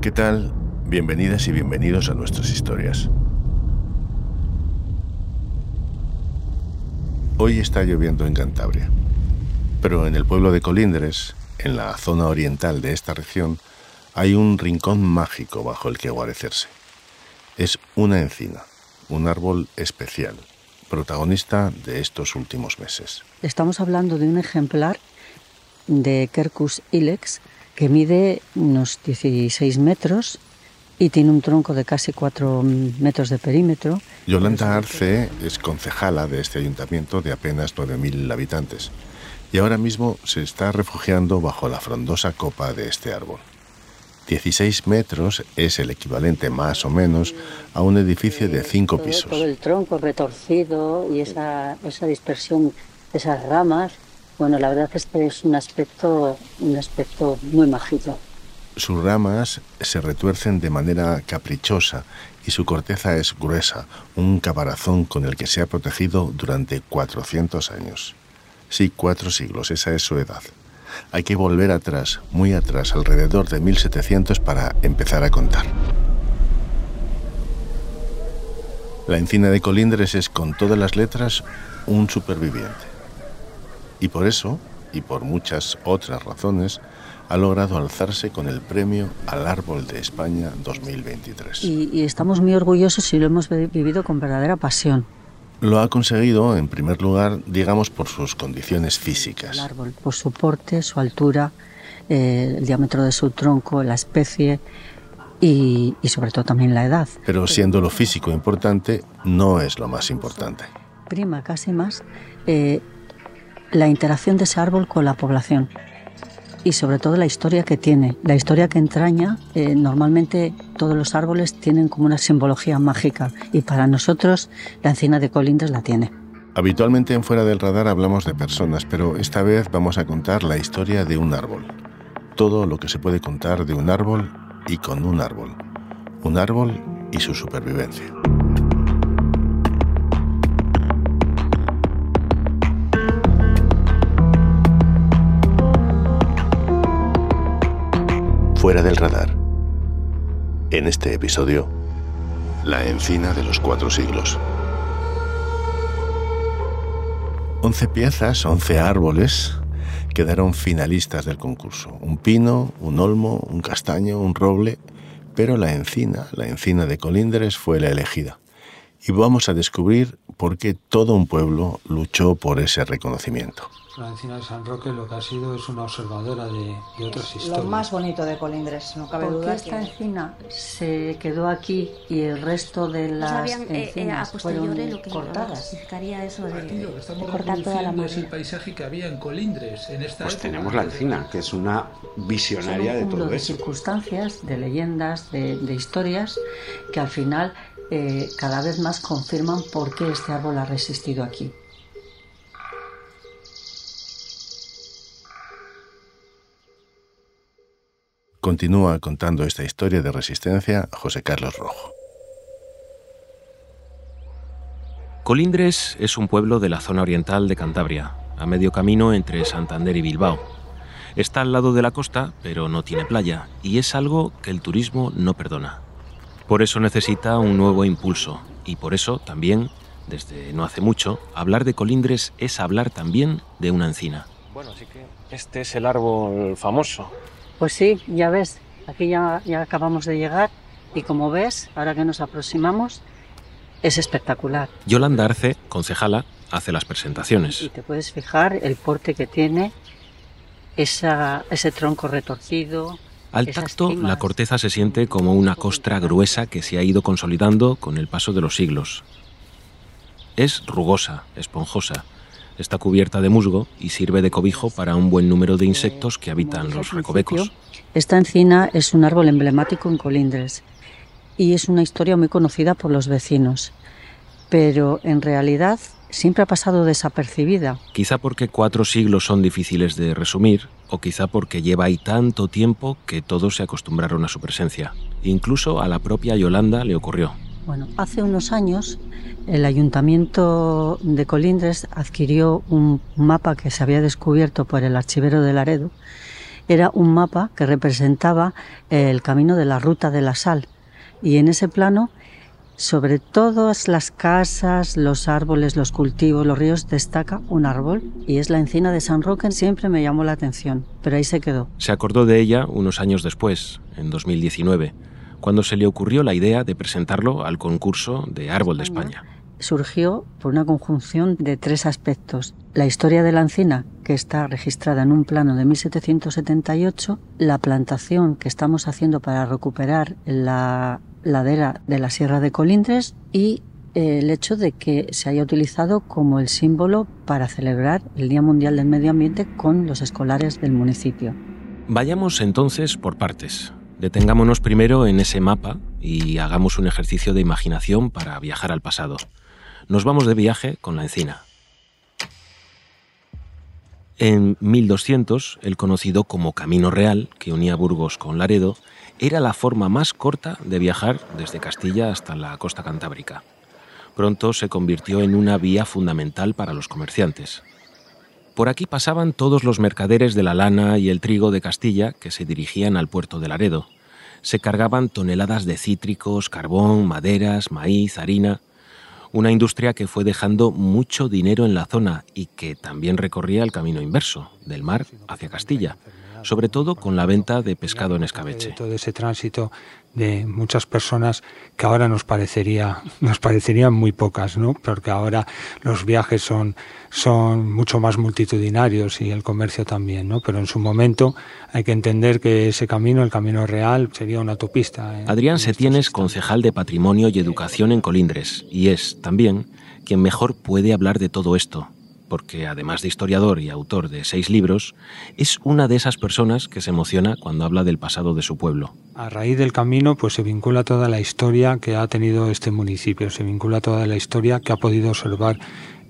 ¿Qué tal? Bienvenidas y bienvenidos a nuestras historias. Hoy está lloviendo en Cantabria, pero en el pueblo de Colindres, en la zona oriental de esta región, hay un rincón mágico bajo el que guarecerse. Es una encina, un árbol especial, protagonista de estos últimos meses. Estamos hablando de un ejemplar de Quercus ilex que mide unos 16 metros y tiene un tronco de casi 4 metros de perímetro. Yolanda Arce es concejala de este ayuntamiento de apenas 9.000 habitantes y ahora mismo se está refugiando bajo la frondosa copa de este árbol. 16 metros es el equivalente más o menos a un edificio de 5 pisos. Todo el tronco retorcido y esa, esa dispersión de esas ramas bueno, la verdad es que es un aspecto, un aspecto muy mágico. Sus ramas se retuercen de manera caprichosa y su corteza es gruesa, un caparazón con el que se ha protegido durante 400 años. Sí, cuatro siglos, esa es su edad. Hay que volver atrás, muy atrás, alrededor de 1700 para empezar a contar. La encina de Colindres es, con todas las letras, un superviviente y por eso, y por muchas otras razones, ha logrado alzarse con el premio al Árbol de España 2023. Y, estamos muy orgullosos y lo hemos vivido con verdadera pasión. Lo ha conseguido, en primer lugar, digamos, por sus condiciones físicas. El árbol, por su porte, su altura, eh, el diámetro de su tronco, la especie y, sobre todo también la edad. Pero siendo lo físico importante, no es lo más importante. Prima casi más eh, la interacción de ese árbol con la población y sobre todo la historia que tiene, la historia que entraña. Eh, normalmente todos los árboles tienen como una simbología mágica y para nosotros la encina de Colindres la tiene. Habitualmente en Fuera del Radar hablamos de personas, pero esta vez vamos a contar la historia de un árbol. Todo lo que se puede contar de un árbol y con un árbol. Un árbol y su supervivencia. Fuera del radar. En este episodio, la encina de los cuatro siglos. Once piezas, once árboles quedaron finalistas del concurso. Un pino, un olmo, un castaño, un roble, pero la encina, la encina de Colindres fue la elegida. Y vamos a descubrir por qué todo un pueblo luchó por ese reconocimiento la encina de San Roque lo que ha sido es una observadora de, otras historias. Lo más bonito de Colindres, no cabe duda. esta encina se quedó aquí y el resto de las eh, eh, encinas fueron cortadas? Significaría eso de, cortar toda la es el paisaje que había en Colindres en esta Pues tenemos la encina, que es una visionaria de todo de eso. circunstancias, de leyendas, de, historias que al final eh, cada vez más confirman por qué este árbol ha resistido aquí. Continúa contando esta historia de resistencia José Carlos Rojo. Colindres es un pueblo de la zona oriental de Cantabria, a medio camino entre Santander y Bilbao. Está al lado de la costa, pero no tiene playa, y es algo que el turismo no perdona. Por eso necesita un nuevo impulso, y por eso también, desde no hace mucho, hablar de Colindres es hablar también de una encina. Bueno, así que este es el árbol famoso, pues sí, ya ves, aquí ya, ya acabamos de llegar y como ves, ahora que nos aproximamos, es espectacular. Yolanda Arce, concejala, hace las presentaciones. Y te puedes fijar el porte que tiene, esa, ese tronco retorcido. Al tacto, la corteza se siente como una costra gruesa que se ha ido consolidando con el paso de los siglos. Es rugosa, esponjosa, Está cubierta de musgo y sirve de cobijo para un buen número de insectos que habitan los recovecos. Esta encina es un árbol emblemático en Colindres y es una historia muy conocida por los vecinos, pero en realidad siempre ha pasado desapercibida. Quizá porque cuatro siglos son difíciles de resumir, o quizá porque lleva ahí tanto tiempo que todos se acostumbraron a su presencia. Incluso a la propia Yolanda le ocurrió. Bueno, hace unos años el ayuntamiento de Colindres adquirió un mapa que se había descubierto por el archivero de Laredo. Era un mapa que representaba el camino de la ruta de la sal y en ese plano sobre todas las casas, los árboles, los cultivos, los ríos destaca un árbol y es la encina de San Roque. Siempre me llamó la atención, pero ahí se quedó. Se acordó de ella unos años después, en 2019, cuando se le ocurrió la idea de presentarlo al concurso de Árbol de España. Surgió por una conjunción de tres aspectos. La historia de la encina, que está registrada en un plano de 1778, la plantación que estamos haciendo para recuperar la ladera de la Sierra de Colindres y eh, el hecho de que se haya utilizado como el símbolo para celebrar el Día Mundial del Medio Ambiente con los escolares del municipio. Vayamos entonces por partes. Detengámonos primero en ese mapa y hagamos un ejercicio de imaginación para viajar al pasado. Nos vamos de viaje con la encina. En 1200, el conocido como Camino Real, que unía Burgos con Laredo, era la forma más corta de viajar desde Castilla hasta la costa cantábrica. Pronto se convirtió en una vía fundamental para los comerciantes. Por aquí pasaban todos los mercaderes de la lana y el trigo de Castilla que se dirigían al puerto de Laredo. Se cargaban toneladas de cítricos, carbón, maderas, maíz, harina, una industria que fue dejando mucho dinero en la zona y que también recorría el camino inverso, del mar hacia Castilla sobre todo con la venta de pescado en escabeche. Todo ese tránsito de muchas personas que ahora nos parecería nos parecerían muy pocas, ¿no? Porque ahora los viajes son son mucho más multitudinarios y el comercio también, ¿no? Pero en su momento hay que entender que ese camino, el camino real, sería una autopista. ¿eh? Adrián Setienes, concejal de Patrimonio y Educación en Colindres, y es también quien mejor puede hablar de todo esto, porque además de historiador y autor de seis libros, es una de esas personas que se emociona cuando habla del pasado de su pueblo. A raíz del camino, pues se vincula toda la historia que ha tenido este municipio, se vincula toda la historia que ha podido observar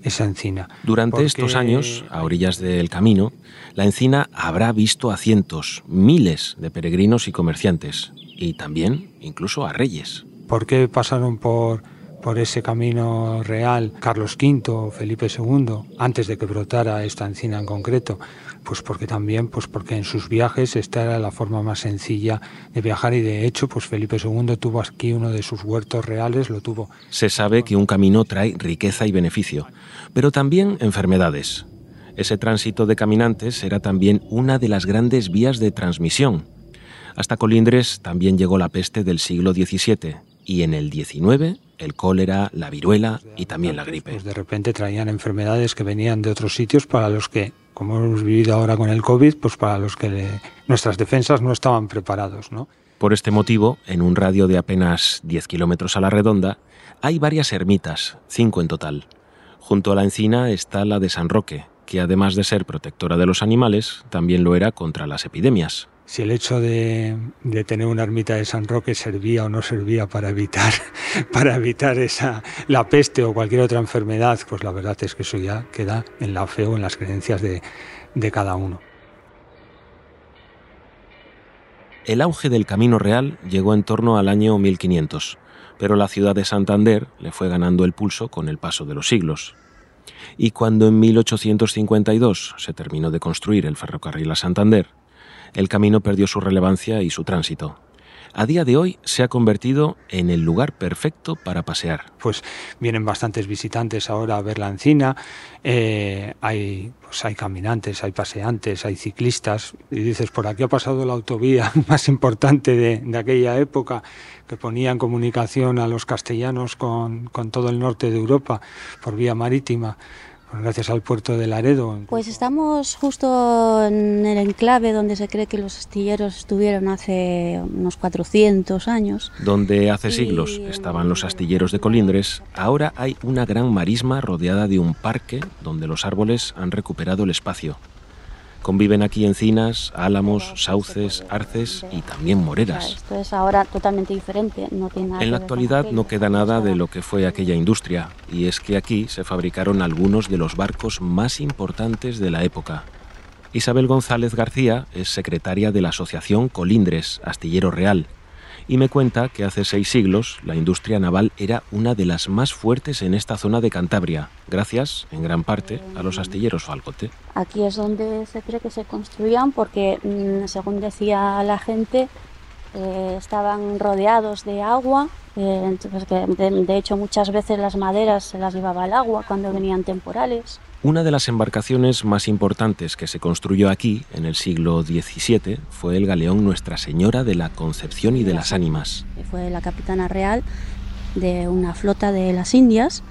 esa encina. Durante estos años, a orillas del camino, la encina habrá visto a cientos, miles de peregrinos y comerciantes, y también incluso a reyes. ¿Por qué pasaron por por ese camino real Carlos V, Felipe II, antes de que brotara esta encina en concreto, pues porque también, pues porque en sus viajes esta era la forma más sencilla de viajar y de hecho, pues Felipe II tuvo aquí uno de sus huertos reales, lo tuvo. Se sabe que un camino trae riqueza y beneficio, pero también enfermedades. Ese tránsito de caminantes era también una de las grandes vías de transmisión. Hasta Colindres también llegó la peste del siglo XVII y en el XIX el cólera, la viruela y también la gripe. Pues de repente traían enfermedades que venían de otros sitios para los que, como hemos vivido ahora con el COVID, pues para los que nuestras defensas no estaban preparados, ¿no? Por este motivo, en un radio de apenas 10 kilómetros a la redonda, hay varias ermitas, cinco en total. Junto a la encina está la de San Roque, que además de ser protectora de los animales, también lo era contra las epidemias si el hecho de, tener una ermita de San Roque servía o no servía para evitar, para evitar esa, la peste o cualquier otra enfermedad, pues la verdad es que eso ya queda en la fe o en las creencias de, de cada uno. El auge del Camino Real llegó en torno al año 1500, pero la ciudad de Santander le fue ganando el pulso con el paso de los siglos. Y cuando en 1852 se terminó de construir el ferrocarril a Santander, el camino perdió su relevancia y su tránsito. A día de hoy se ha convertido en el lugar perfecto para pasear. Pues vienen bastantes visitantes ahora a ver la encina, eh, hay, pues hay caminantes, hay paseantes, hay ciclistas, y dices, por aquí ha pasado la autovía más importante de, aquella época, que ponía en comunicación a los castellanos con, con todo el norte de Europa por vía marítima gracias al puerto de Laredo. Pues estamos justo en el enclave donde se cree que los astilleros estuvieron hace unos 400 años. Donde hace siglos estaban los astilleros de Colindres, ahora hay una gran marisma rodeada de un parque donde los árboles han recuperado el espacio. Conviven aquí encinas, álamos, sauces, arces y también moreras. Esto es ahora totalmente diferente. en la actualidad no queda nada de lo que fue aquella industria, y es que aquí se fabricaron algunos de los barcos más importantes de la época. Isabel González García es secretaria de la Asociación Colindres, Astillero Real, y me cuenta que hace seis siglos la industria naval era una de las más fuertes en esta zona de Cantabria, gracias, en gran parte, a los astilleros Falcote. Aquí es donde se cree que se construían porque, mm, según decía la gente, eh, estaban rodeados de agua, eh, de, hecho muchas veces las maderas se las llevaba al agua cuando venían temporales. Una de las embarcaciones más importantes que se construyó aquí en el siglo XVII fue el galeón Nuestra Señora de la Concepción y de las Ánimas. Fue la capitana real de una flota de las Indias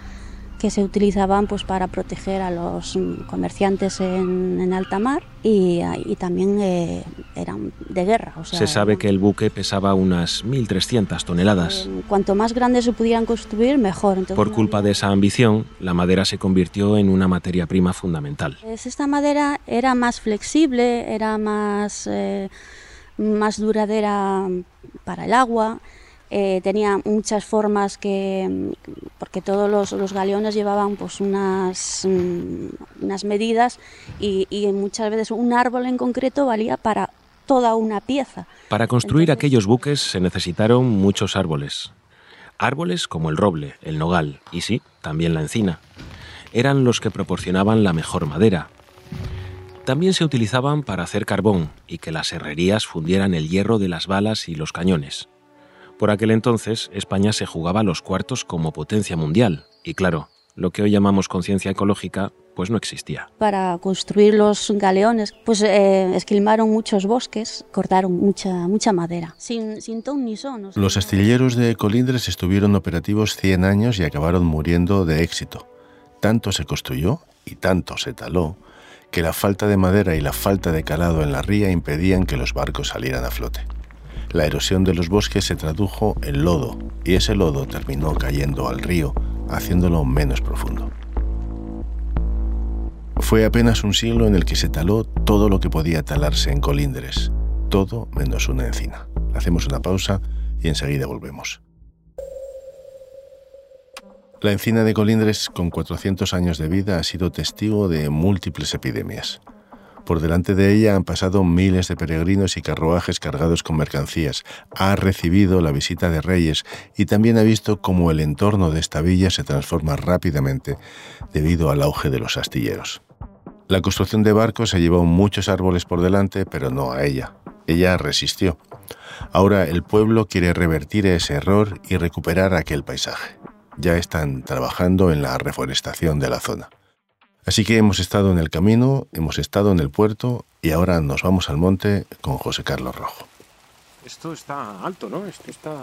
que se utilizaban pues para proteger a los comerciantes en, alta mar y, también eh, eran de guerra. se sabe que el buque pesaba unas 1.300 toneladas. Eh, cuanto más grandes se pudieran construir, mejor. Por culpa de esa ambición, la madera se convirtió en una materia prima fundamental. Pues esta madera era más flexible, era más, eh, más duradera para el agua eh, tenía muchas formas que, porque todos los, galeones llevaban pues unas, mm, unas medidas y, muchas veces un árbol en concreto valía para toda una pieza. Para construir aquellos buques se necesitaron muchos árboles. Árboles como el roble, el nogal y sí, también la encina. Eran los que proporcionaban la mejor madera. También se utilizaban para hacer carbón y que las herrerías fundieran el hierro de las balas y los cañones. Por aquel entonces, España se jugaba los cuartos como potencia mundial, y claro, lo que hoy llamamos conciencia ecológica, pues no existía. Para construir los galeones, pues eh, esquilmaron muchos bosques, cortaron mucha, mucha madera, sin, sin ton ni son. Los astilleros de Colindres estuvieron operativos 100 años y acabaron muriendo de éxito. Tanto se construyó y tanto se taló que la falta de madera y la falta de calado en la ría impedían que los barcos salieran a flote la erosión de los bosques se tradujo en lodo y ese lodo terminó cayendo al río, haciéndolo menos profundo. Fue apenas un siglo en el que se taló todo lo que podía talarse en Colindres, todo menos una encina. Hacemos una pausa y enseguida volvemos. La encina de Colindres, con 400 años de vida, ha sido testigo de múltiples epidemias. Por delante de ella han pasado miles de peregrinos y carruajes cargados con mercancías. Ha recibido la visita de reyes y también ha visto cómo el entorno de esta villa se transforma rápidamente debido al auge de los astilleros. La construcción de barcos se llevó muchos árboles por delante, pero no a ella. Ella resistió. Ahora el pueblo quiere revertir ese error y recuperar aquel paisaje. Ya están trabajando en la reforestación de la zona. Así que hemos estado en el camino, hemos estado en el puerto y ahora nos vamos al monte con José Carlos Rojo. Esto está alto, ¿no? Esto está...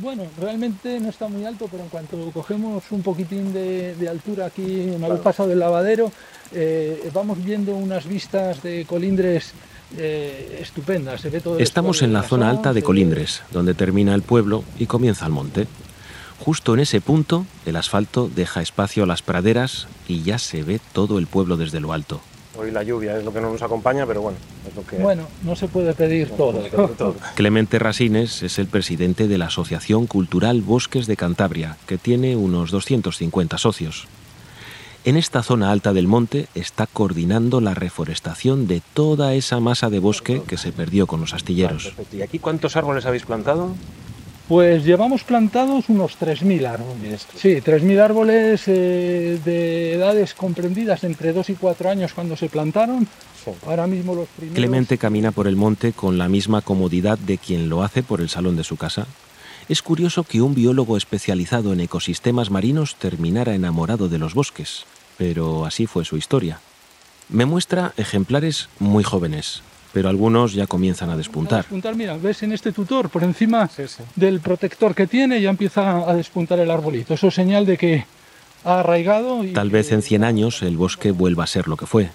Bueno, realmente no está muy alto, pero en cuanto cogemos un poquitín de, altura aquí, una vez pasado el lavadero, eh, vamos viendo unas vistas de colindres eh, estupendas. Se ve todo Estamos en la zona alta de Colindres, donde termina el pueblo y comienza el monte. Justo en ese punto, el asfalto deja espacio a las praderas y ya se ve todo el pueblo desde lo alto. Hoy la lluvia es lo que no nos acompaña, pero bueno, es lo que... Bueno, no se puede pedir todo. Clemente Rasines es el presidente de la Asociación Cultural Bosques de Cantabria, que tiene unos 250 socios. En esta zona alta del monte está coordinando la reforestación de toda esa masa de bosque que se perdió con los astilleros. ¿Y aquí cuántos árboles habéis plantado? Pues llevamos plantados unos 3.000 árboles. Sí, 3.000 árboles eh, de edades comprendidas entre 2 y 4 años cuando se plantaron. Ahora mismo los primeros... Clemente camina por el monte con la misma comodidad de quien lo hace por el salón de su casa. Es curioso que un biólogo especializado en ecosistemas marinos terminara enamorado de los bosques, pero así fue su historia. Me muestra ejemplares muy jóvenes, pero algunos ya comienzan a despuntar. A despuntar, mira, ves en este tutor, por encima del protector que tiene, ya empieza a despuntar el arbolito. Eso es señal de que ha arraigado. Tal vez en 100 años el bosque vuelva a ser lo que fue.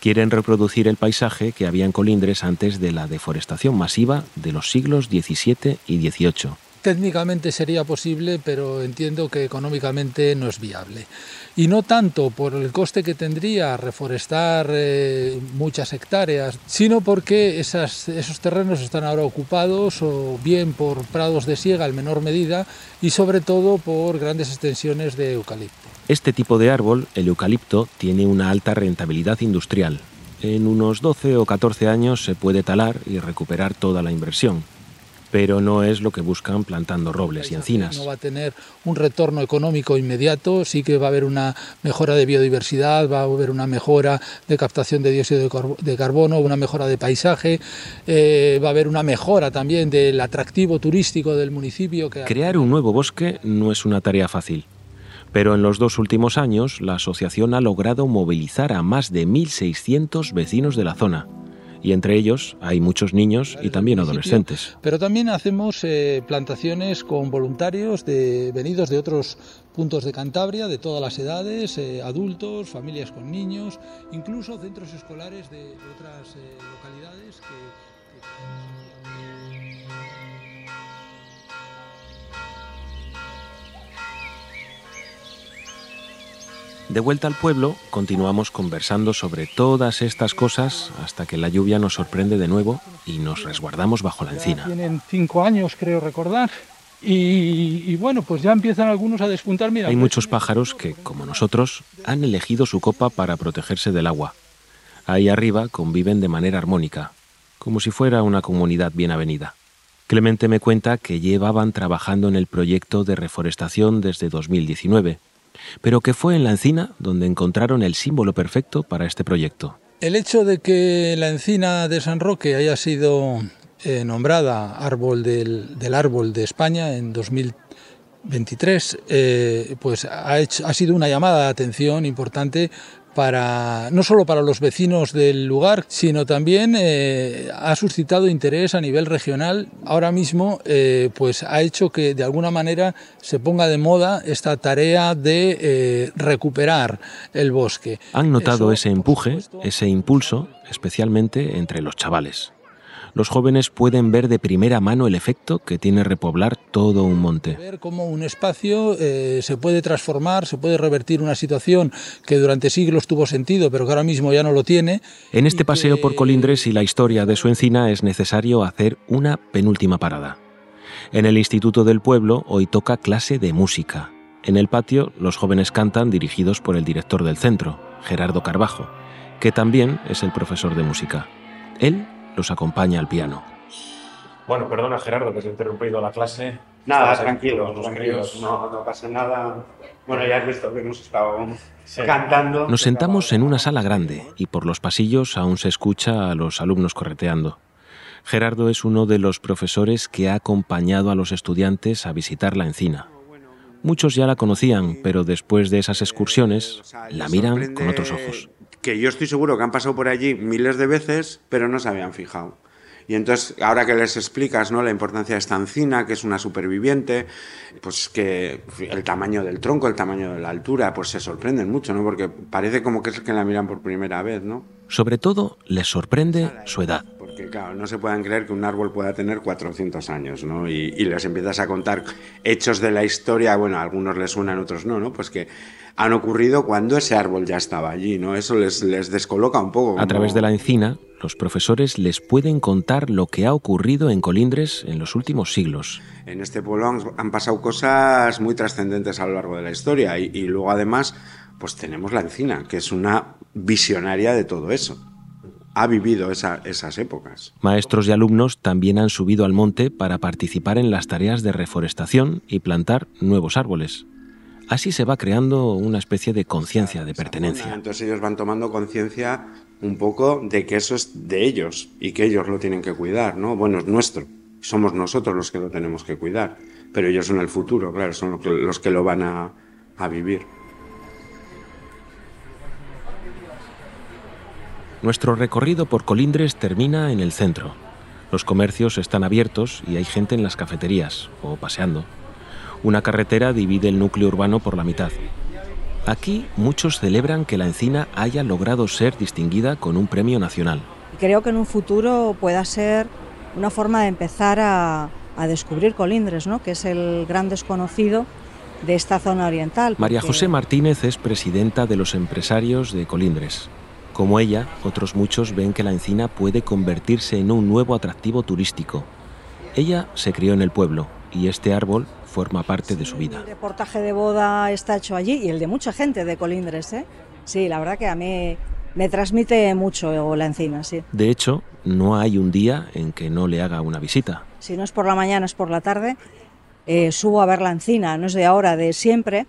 Quieren reproducir el paisaje que había en Colindres antes de la deforestación masiva de los siglos XVII y XVIII técnicamente sería posible, pero entiendo que económicamente no es viable. Y no tanto por el coste que tendría reforestar eh, muchas hectáreas, sino porque esos terrenos están ahora ocupados o bien por prados de siega en menor medida y sobre todo por grandes extensiones de eucalipto. Este tipo de árbol, el eucalipto, tiene una alta rentabilidad industrial. En unos 12 o 14 años se puede talar y recuperar toda la inversión pero no es lo que buscan plantando robles y encinas. No va a tener un retorno económico inmediato, sí que va a haber una mejora de biodiversidad, va a haber una mejora de captación de dióxido de carbono, una mejora de paisaje, eh, va a haber una mejora también del atractivo turístico del municipio. Crear un nuevo bosque no es una tarea fácil. Pero en los dos últimos años, la asociación ha logrado movilizar a más de 1.600 vecinos de la zona y entre ellos hay muchos niños y también adolescentes. Pero también hacemos eh, plantaciones con voluntarios de, venidos de otros puntos de Cantabria, de todas las edades, eh, adultos, familias con niños, incluso centros escolares de, otras eh, localidades que De vuelta al pueblo, continuamos conversando sobre todas estas cosas hasta que la lluvia nos sorprende de nuevo y nos resguardamos bajo la encina. Tienen cinco años, creo recordar. Y, bueno, pues ya empiezan algunos a despuntar. Hay muchos pájaros que, como nosotros, han elegido su copa para protegerse del agua. Ahí arriba conviven de manera armónica, como si fuera una comunidad bien avenida. Clemente me cuenta que llevaban trabajando en el proyecto de reforestación desde 2019 pero que fue en la encina donde encontraron el símbolo perfecto para este proyecto. El hecho de que la encina de San Roque haya sido eh, nombrada árbol del, árbol de España en 2023, eh, pues ha, ha sido una llamada de atención importante para no solo para los vecinos del lugar, sino también eh, ha suscitado interés a nivel regional. Ahora mismo, eh, pues ha hecho que de alguna manera se ponga de moda esta tarea de eh, recuperar el bosque. Han notado ese empuje, ese impulso, especialmente entre los chavales los jóvenes pueden ver de primera mano el efecto que tiene repoblar todo un monte. Ver cómo un espacio eh, se puede transformar, se puede revertir una situación que durante siglos tuvo sentido, pero que ahora mismo ya no lo tiene. En este paseo por Colindres y la historia de su encina es necesario hacer una penúltima parada. En el Instituto del Pueblo hoy toca clase de música. En el patio los jóvenes cantan dirigidos por el director del centro, Gerardo Carbajo, que también es el profesor de música. Él los acompaña al piano. Bueno, perdona Gerardo que se ha interrumpido la clase. Nada, tranquilo, no, no, pasa nada. Bueno, ya has visto que hemos estado cantando. Nos sentamos en una sala grande y por los pasillos aún se escucha a los alumnos correteando. Gerardo es uno de los profesores que ha acompañado a los estudiantes a visitar la encina. Muchos ya la conocían, pero después de esas excursiones la miran con otros ojos que yo estoy seguro que han pasado por allí miles de veces, pero no se habían fijado. Y entonces, ahora que les explicas ¿no? la importancia de esta encina, que es una superviviente, pues que el tamaño del tronco, el tamaño de la altura, pues se sorprenden mucho, ¿no? Porque parece como que es que la miran por primera vez, ¿no? Sobre todo, les sorprende su edad. Porque, claro, no se puedan creer que un árbol pueda tener 400 años, ¿no? Y, y les empiezas a contar hechos de la historia, bueno, a algunos les suenan, otros no, ¿no? Pues que han ocurrido cuando ese árbol ya estaba allí, ¿no? Eso les, les descoloca un poco. A través de la encina, los profesores les pueden contar lo que ha ocurrido en Colindres en los últimos siglos. En este pueblo han, pasado cosas muy trascendentes a lo largo de la historia y, luego además pues tenemos la encina, que es una visionaria de todo eso. Ha vivido esas épocas. Maestros y alumnos también han subido al monte para participar en las tareas de reforestación y plantar nuevos árboles. Así se va creando una especie de conciencia de pertenencia. Entonces ellos van tomando conciencia un poco de que eso es de ellos y que ellos lo tienen que cuidar, ¿no? Bueno, es nuestro. Somos nosotros los que lo tenemos que cuidar. Pero ellos son el futuro, claro, son los que lo van a, a vivir. Nuestro recorrido por Colindres termina en el centro. Los comercios están abiertos y hay gente en las cafeterías o paseando. Una carretera divide el núcleo urbano por la mitad. Aquí muchos celebran que la encina haya logrado ser distinguida con un premio nacional. Creo que en un futuro pueda ser una forma de empezar a, descubrir Colindres, ¿no? que es el gran desconocido de esta zona oriental. María José Martínez es presidenta de los empresarios de Colindres. Como ella, otros muchos ven que la encina puede convertirse en un nuevo atractivo turístico. Ella se crió en el pueblo y este árbol forma parte de su vida. El reportaje de boda está hecho allí y el de mucha gente de Colindres, ¿eh? Sí, la verdad que a mí me transmite mucho la encina, sí. De hecho, no hay un día en que no le haga una visita. si no es por la mañana, es por la tarde, eh, subo a ver la encina, no es de ahora, de siempre,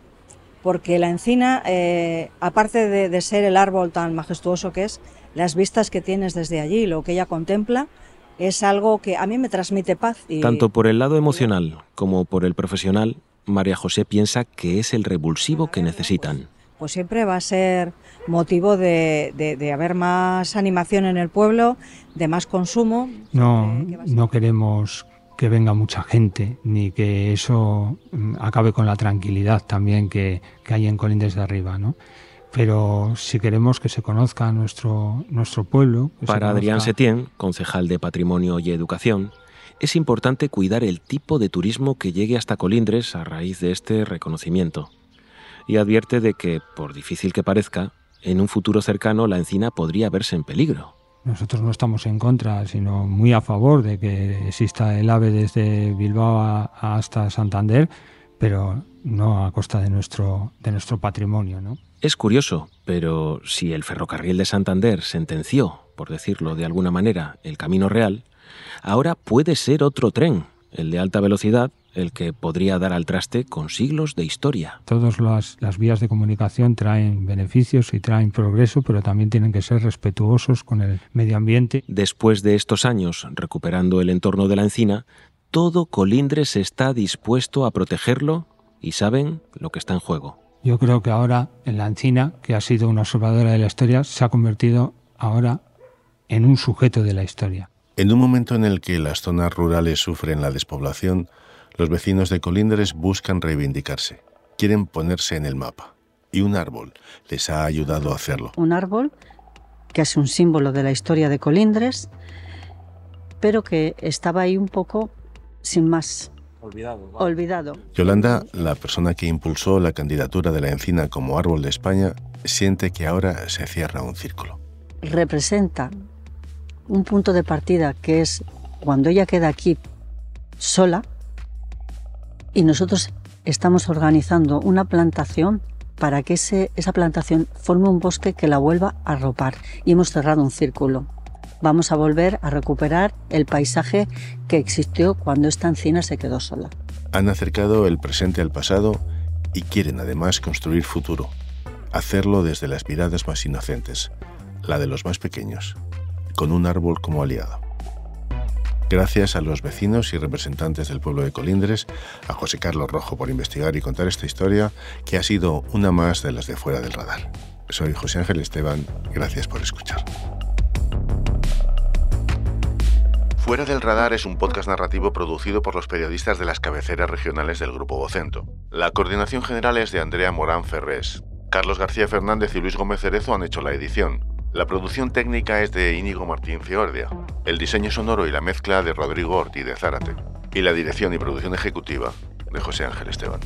porque la encina, eh, aparte de, ser el árbol tan majestuoso que es, las vistas que tienes desde allí, lo que ella contempla, es algo que a mí me transmite paz. Tanto por el lado emocional como por el profesional, María José piensa que es el revulsivo que necesitan. Pues siempre va a ser motivo de, de, haber más animación en el pueblo, de más consumo. No, no queremos que venga mucha gente, ni que eso mm, acabe con la tranquilidad también que, que hay en Colindres de Arriba, ¿no? Pero si queremos que se conozca nuestro, nuestro pueblo... Para Adrián Setién, concejal de Patrimonio y Educación, es importante cuidar el tipo de turismo que llegue hasta Colindres a raíz de este reconocimiento. Y advierte de que, por difícil que parezca, en un futuro cercano la encina podría verse en peligro. Nosotros no estamos en contra, sino muy a favor de que exista el AVE desde Bilbao hasta Santander, pero no a costa de nuestro, de nuestro patrimonio. ¿no? Es curioso, pero si el ferrocarril de Santander sentenció, por decirlo de alguna manera, el camino real, ahora puede ser otro tren, el de alta velocidad, el que podría dar al traste con siglos de historia. Todas las, las, vías de comunicación traen beneficios y traen progreso, pero también tienen que ser respetuosos con el medio ambiente. Después de estos años recuperando el entorno de la encina, todo Colindres está dispuesto a protegerlo y saben lo que está en juego. Yo creo que ahora en la encina, que ha sido una observadora de la historia, se ha convertido ahora en un sujeto de la historia. En un momento en el que las zonas rurales sufren la despoblación, los vecinos de Colindres buscan reivindicarse, quieren ponerse en el mapa. Y un árbol les ha ayudado a hacerlo. Un árbol que es un símbolo de la historia de Colindres, pero que estaba ahí un poco sin más. Olvidado. Olvidado. Yolanda, la persona que impulsó la candidatura de la encina como árbol de España, siente que ahora se cierra un círculo. Representa un punto de partida que es cuando ella queda aquí sola y nosotros estamos organizando una plantación para que esa plantación forme un bosque que la vuelva a arropar y hemos cerrado un círculo. Vamos a volver a recuperar el paisaje que existió cuando esta encina se quedó sola. Han acercado el presente al pasado y quieren además construir futuro, hacerlo desde las miradas más inocentes, la de los más pequeños con un árbol como aliado. Gracias a los vecinos y representantes del pueblo de Colindres, a José Carlos Rojo por investigar y contar esta historia, que ha sido una más de las de fuera del radar. Soy José Ángel Esteban, gracias por escuchar. Fuera del Radar es un podcast narrativo producido por los periodistas de las cabeceras regionales del Grupo Vocento. La coordinación general es de Andrea Morán Ferrés. Carlos García Fernández y Luis Gómez Cerezo han hecho la edición. La producción técnica es de Íñigo Martín Fiordia, el diseño sonoro y la mezcla de Rodrigo Ortiz de Zárate, y la dirección y producción ejecutiva de José Ángel Esteban.